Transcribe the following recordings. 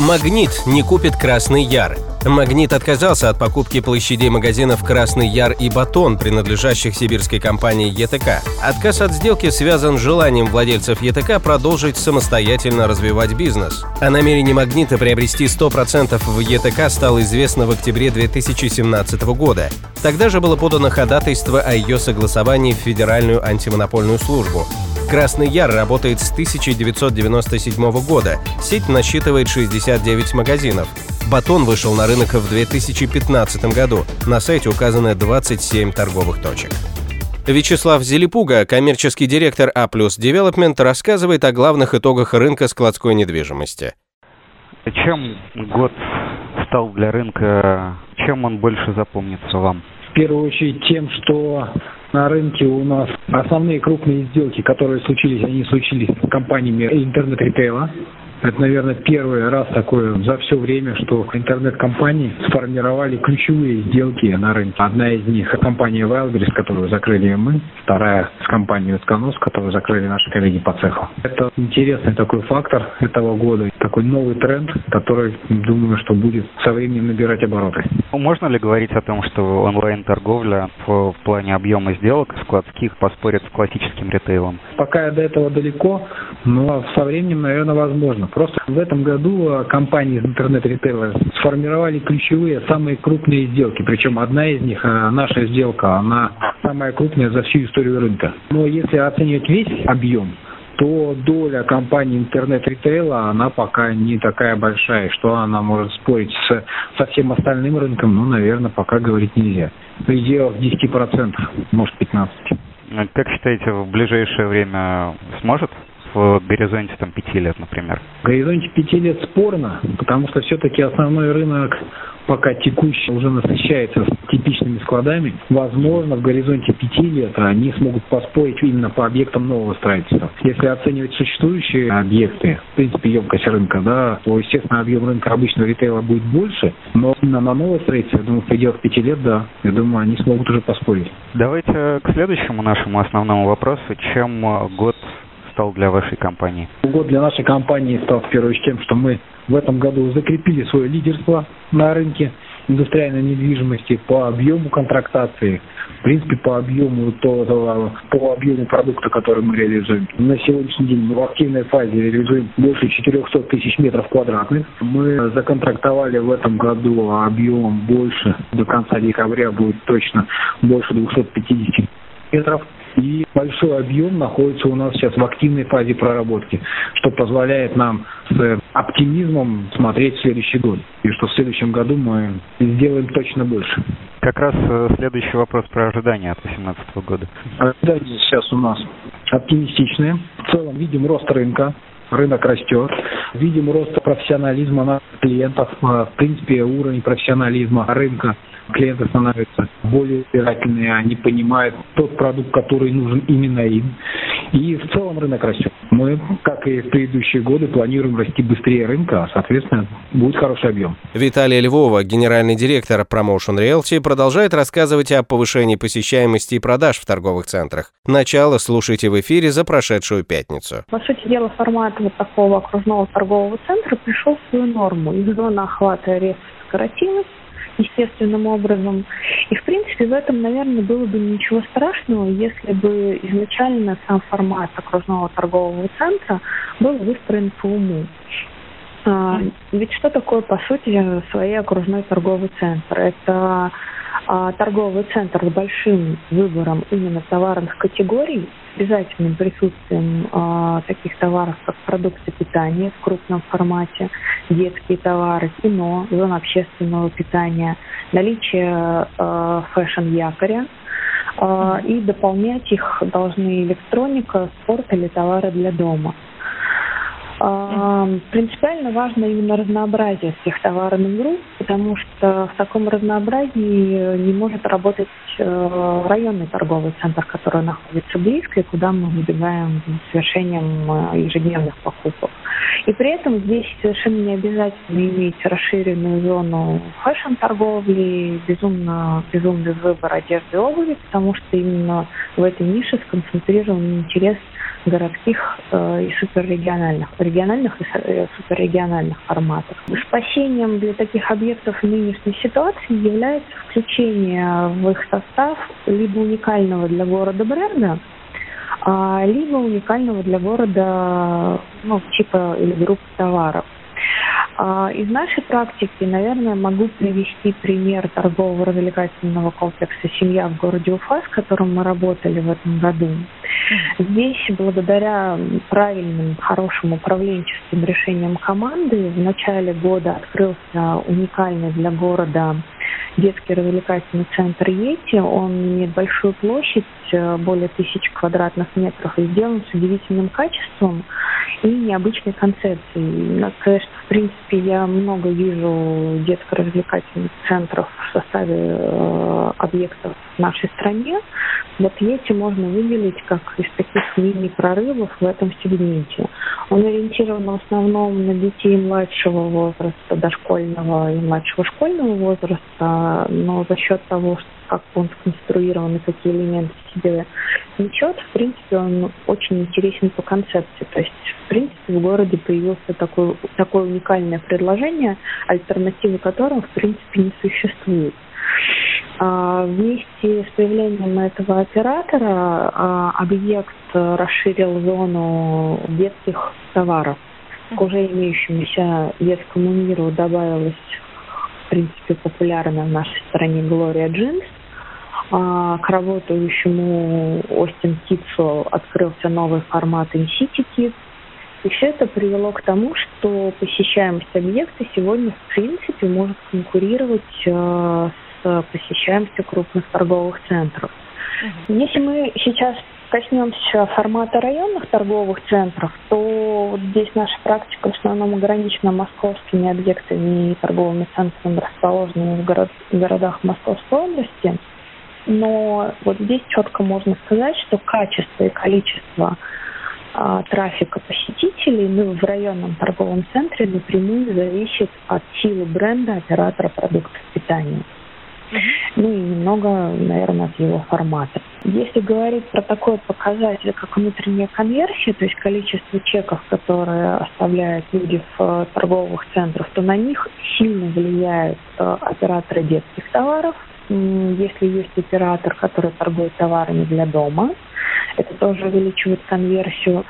Магнит не купит Красный Яр. Магнит отказался от покупки площадей магазинов «Красный Яр» и «Батон», принадлежащих сибирской компании ЕТК. Отказ от сделки связан с желанием владельцев ЕТК продолжить самостоятельно развивать бизнес. О намерении «Магнита» приобрести 100% в ЕТК стало известно в октябре 2017 года. Тогда же было подано ходатайство о ее согласовании в Федеральную антимонопольную службу. Красный Яр работает с 1997 года. Сеть насчитывает 69 магазинов. Батон вышел на рынок в 2015 году. На сайте указаны 27 торговых точек. Вячеслав Зелепуга, коммерческий директор А+, Development, рассказывает о главных итогах рынка складской недвижимости. Чем год стал для рынка, чем он больше запомнится вам? В первую очередь тем, что на рынке у нас основные крупные сделки, которые случились, они случились с компаниями интернет-ритейла. Это, наверное, первый раз такое за все время, что интернет-компании сформировали ключевые сделки на рынке. Одна из них – компания Wildberries, которую закрыли мы. Вторая – с компанией Утконос, которую закрыли наши коллеги по цеху. Это интересный такой фактор этого года, такой новый тренд, который, думаю, что будет со временем набирать обороты. Можно ли говорить о том, что онлайн-торговля в, в плане объема сделок складских поспорит с классическим ритейлом? Пока до этого далеко, но со временем, наверное, возможно. Просто в этом году а, компании из интернет-ритейла сформировали ключевые, самые крупные сделки. Причем одна из них, а, наша сделка, она самая крупная за всю историю рынка. Но если оценивать весь объем, то доля компании интернет-ритейла, она пока не такая большая, что она может спорить с, со всем остальным рынком, ну, наверное, пока говорить нельзя. В пределах 10%, может 15%. Как считаете, в ближайшее время сможет в горизонте там пяти лет, например? В горизонте пяти лет спорно, потому что все-таки основной рынок пока текущий уже насыщается типичными складами. Возможно, в горизонте пяти лет они смогут поспорить именно по объектам нового строительства. Если оценивать существующие объекты, в принципе, емкость рынка, да, то, естественно, объем рынка обычного ритейла будет больше, но именно на новое строительство, я думаю, в пределах пяти лет, да, я думаю, они смогут уже поспорить. Давайте к следующему нашему основному вопросу. Чем год стал для вашей компании? Год для нашей компании стал в первую очередь тем, что мы в этом году закрепили свое лидерство на рынке индустриальной недвижимости по объему контрактации, в принципе, по объему, то, по объему продукта, который мы реализуем. На сегодняшний день в активной фазе реализуем больше 400 тысяч метров квадратных. Мы законтрактовали в этом году объемом больше, до конца декабря будет точно больше 250 метров. И большой объем находится у нас сейчас в активной фазе проработки, что позволяет нам с оптимизмом смотреть в следующий год. И что в следующем году мы сделаем точно больше. Как раз э, следующий вопрос про ожидания от 2018 года. Ожидания сейчас у нас оптимистичные. В целом видим рост рынка, рынок растет. Видим рост профессионализма наших клиентов. В принципе, уровень профессионализма рынка клиенты становятся более избирательные, они понимают тот продукт, который нужен именно им. И в целом рынок растет. Мы, как и в предыдущие годы, планируем расти быстрее рынка, а, соответственно, будет хороший объем. Виталий Львова, генеральный директор Promotion Realty, продолжает рассказывать о повышении посещаемости и продаж в торговых центрах. Начало слушайте в эфире за прошедшую пятницу. По сути дела, формат вот такого окружного торгового центра пришел в свою норму. Их зона охвата резко сократилась, естественным образом. И, в принципе, в этом, наверное, было бы ничего страшного, если бы изначально сам формат окружного торгового центра был выстроен по уму. А, ведь что такое, по сути, своей окружной торговый центр? Это торговый центр с большим выбором именно товарных категорий, обязательным присутствием а, таких товаров, как продукты питания в крупном формате, детские товары, кино, зона общественного питания, наличие а, фэшн-якоря, а, и дополнять их должны электроника, спорт или товары для дома. Принципиально важно именно разнообразие всех товарных групп, потому что в таком разнообразии не может работать э, районный торговый центр, который находится близко и куда мы выбегаем с совершением э, ежедневных покупок. И при этом здесь совершенно не обязательно иметь расширенную зону фэшн-торговли, безумно, безумный выбор одежды и обуви, потому что именно в этой нише сконцентрирован интерес городских э, и суперрегиональных, региональных и э, суперрегиональных форматов. Спасением для таких объектов нынешней ситуации является включение в их состав либо уникального для города бренда, а, либо уникального для города ну, типа или группы товаров. А, из нашей практики, наверное, могу привести пример торгового развлекательного комплекса «Семья» в городе Уфа, с которым мы работали в этом году. Здесь, благодаря правильным, хорошим управленческим решениям команды, в начале года открылся уникальный для города детский развлекательный центр Йети. Он имеет большую площадь, э, более тысячи квадратных метров, и сделан с удивительным качеством и необычной концепцией. Конечно, в принципе, я много вижу детско-развлекательных центров в составе э, объектов в нашей стране. Вот Йети можно выделить как из таких мини-прорывов в этом сегменте. Он ориентирован в основном на детей младшего возраста, дошкольного и младшего школьного возраста, но за счет того, как он сконструирован и какие элементы в себе несет, в принципе, он очень интересен по концепции. То есть, в принципе, в городе появилось такое, такое уникальное предложение, альтернативы которому, в принципе, не существует. А, вместе с появлением этого оператора а, объект расширил зону детских товаров. К уже имеющемуся детскому миру добавилась, в принципе, популярная в нашей стране Глория Джинс. А, к работающему Остин Китсу открылся новый формат InCity Kids. И все это привело к тому, что посещаемость объекта сегодня, в принципе, может конкурировать с посещаемостью крупных торговых центров. Если мы сейчас коснемся формата районных торговых центров, то вот здесь наша практика в основном ограничена московскими объектами и торговыми центрами, расположенными в, город, в городах Московской области. Но вот здесь четко можно сказать, что качество и количество а, трафика посетителей ну, в районном торговом центре напрямую зависит от силы бренда оператора продуктов питания ну и немного, наверное, от его формата. Если говорить про такой показатель, как внутренняя конверсия, то есть количество чеков, которые оставляют люди в э, торговых центрах, то на них сильно влияют э, операторы детских товаров. Если есть оператор, который торгует товарами для дома, это тоже увеличивает конверсию.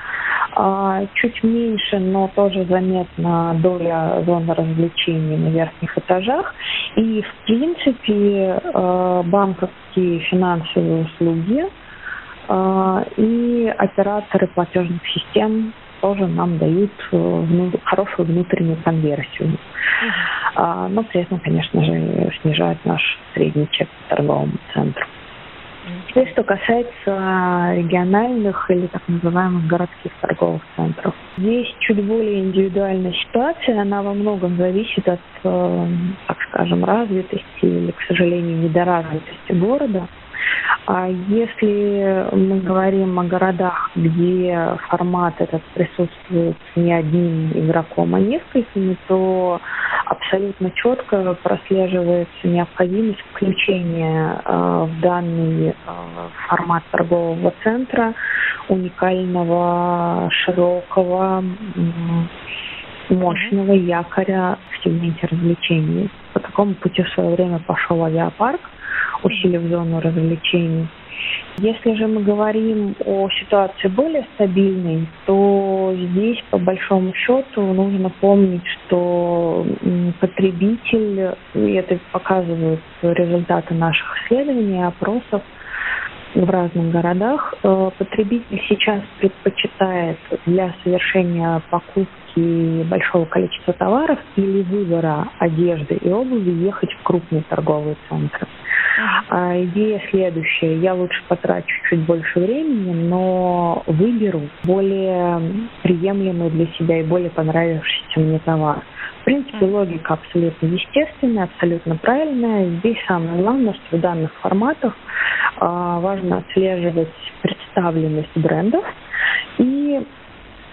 А, чуть меньше, но тоже заметна доля зоны развлечений на верхних этажах. И, в принципе, а, банковские финансовые услуги а, и операторы платежных систем тоже нам дают э, хорошую внутреннюю конверсию. Но при этом, конечно же, снижают наш средний чек по торговому центру. Теперь, что касается региональных или так называемых городских торговых центров. Здесь чуть более индивидуальная ситуация, она во многом зависит от, э, так скажем, развитости или, к сожалению, недоразвитости города. А если мы говорим о городах, где формат этот присутствует не одним игроком, а несколькими, то абсолютно четко прослеживается необходимость включения э, в данный э, формат торгового центра уникального, широкого, мощного якоря в сегменте развлечений. По такому пути в свое время пошел авиапарк, усилив зону развлечений. Если же мы говорим о ситуации более стабильной, то здесь, по большому счету, нужно помнить, что потребитель, и это показывают результаты наших исследований, опросов, в разных городах. Э, потребитель сейчас предпочитает для совершения покупки большого количества товаров или выбора одежды и обуви ехать в крупные торговые центры. А идея следующая. Я лучше потрачу чуть больше времени, но выберу более приемлемый для себя и более понравившийся мне товар. В принципе, логика абсолютно естественная, абсолютно правильная. Здесь самое главное, что в данных форматах э, важно отслеживать представленность брендов и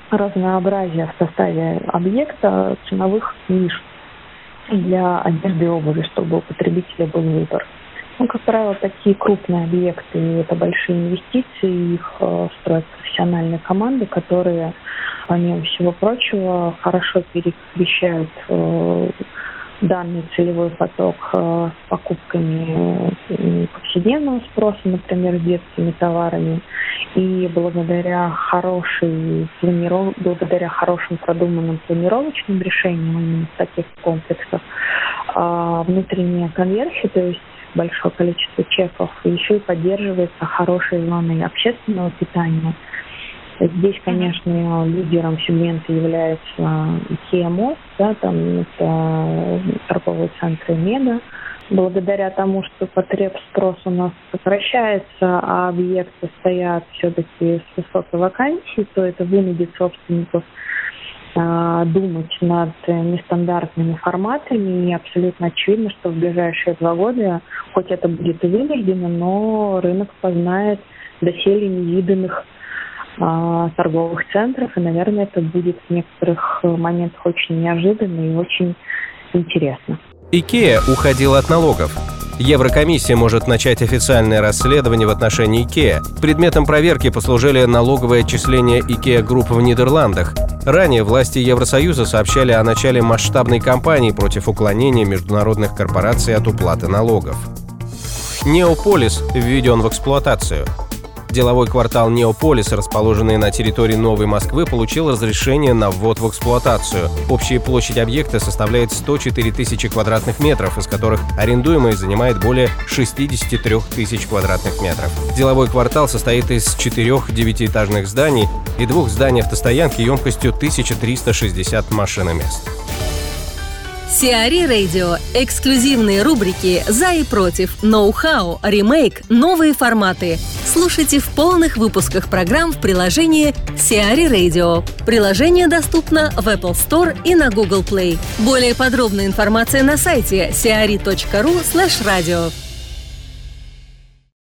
разнообразие в составе объекта ценовых ниш для одежды и обуви, чтобы у потребителя был выбор. Ну, как правило, такие крупные объекты, это большие инвестиции, их э, строят профессиональные команды, которые, помимо всего прочего, хорошо перекрещают э, данный целевой поток э, с покупками повседневного спроса, например, с детскими товарами. И благодаря хорошей планиров... благодаря хорошим продуманным планировочным решениям в таких комплексах, а, внутренняя конверсия, то есть большое количество чеков, еще и поддерживается хорошей зоной общественного питания – Здесь, конечно, лидером сегмента является IKEA Most, да, там это торговые центры Мега. Благодаря тому, что потреб спрос у нас сокращается, а объекты стоят все-таки с высокой вакансией, то это вынудит собственников а, думать над нестандартными форматами. И абсолютно очевидно, что в ближайшие два года, хоть это будет и вынуждено, но рынок познает доселе невиданных а, торговых центров, и, наверное, это будет в некоторых моментах очень неожиданно и очень интересно. Икея уходила от налогов. Еврокомиссия может начать официальное расследование в отношении Икеа. Предметом проверки послужили налоговые отчисления Икеа Групп в Нидерландах. Ранее власти Евросоюза сообщали о начале масштабной кампании против уклонения международных корпораций от уплаты налогов. Неополис введен в эксплуатацию – Деловой квартал Неополис, расположенный на территории Новой Москвы, получил разрешение на ввод в эксплуатацию. Общая площадь объекта составляет 104 тысячи квадратных метров, из которых арендуемый занимает более 63 тысяч квадратных метров. Деловой квартал состоит из четырех девятиэтажных зданий и двух зданий автостоянки емкостью 1360 машиномест. Сиари Радио. Эксклюзивные рубрики «За и против», «Ноу-хау», «Ремейк», «Новые форматы». Слушайте в полных выпусках программ в приложении Сиари Radio. Приложение доступно в Apple Store и на Google Play. Более подробная информация на сайте siari.ru slash radio.